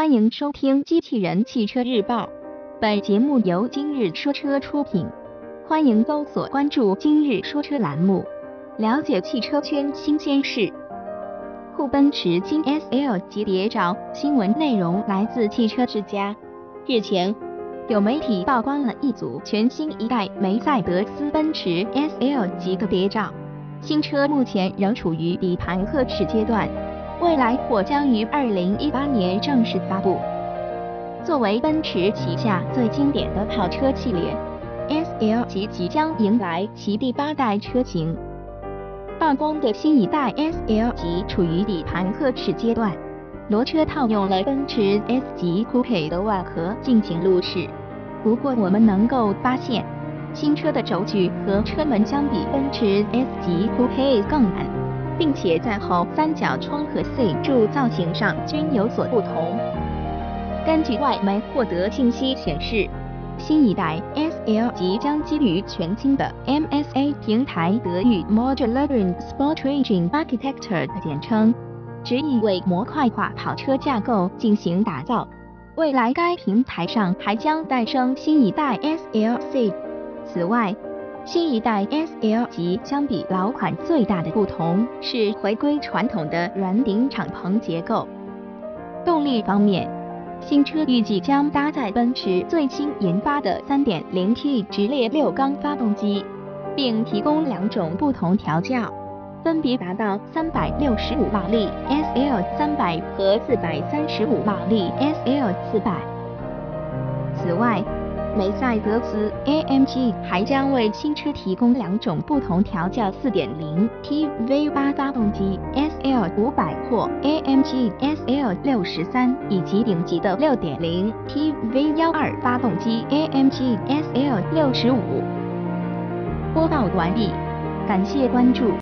欢迎收听《机器人汽车日报》，本节目由今日说车出品。欢迎搜索关注“今日说车”栏目，了解汽车圈新鲜事。沪奔驰新 SL 级谍照新闻内容来自汽车之家。日前，有媒体曝光了一组全新一代梅赛德斯奔驰 SL 级的谍照。新车目前仍处于底盘测试阶段，未来或将于二零一八年正式发布。作为奔驰旗下最经典的跑车系列，SL 级即将迎来其第八代车型。曝光的新一代 SL 级处于底盘测试阶段，裸车套用了奔驰 S 级 Coupe 的外壳进行路试。不过我们能够发现。新车的轴距和车门相比奔驰 S 级 Coupe 更满，并且在后三角窗和 C 柱造型上均有所不同。根据外媒获得信息显示，新一代 SL 即将基于全新的 MSA 平台德语 Modular Sport Engine Architecture 的简称，旨意为模块化跑车架构进行打造。未来该平台上还将诞生新一代 SLC。此外，新一代 SL 级相比老款最大的不同是回归传统的软顶敞篷结构。动力方面，新车预计将搭载奔驰最新研发的 3.0T 直列六缸发动机，并提供两种不同调教，分别达到365马力 SL 300和435马力 SL 400。此外，梅赛德斯 AMG 还将为新车提供两种不同调教 4.0T V8 发动机，SL 500或 AMG SL 63，以及顶级的 6.0T V12 发动机，AMG SL 65。播报完毕，感谢关注。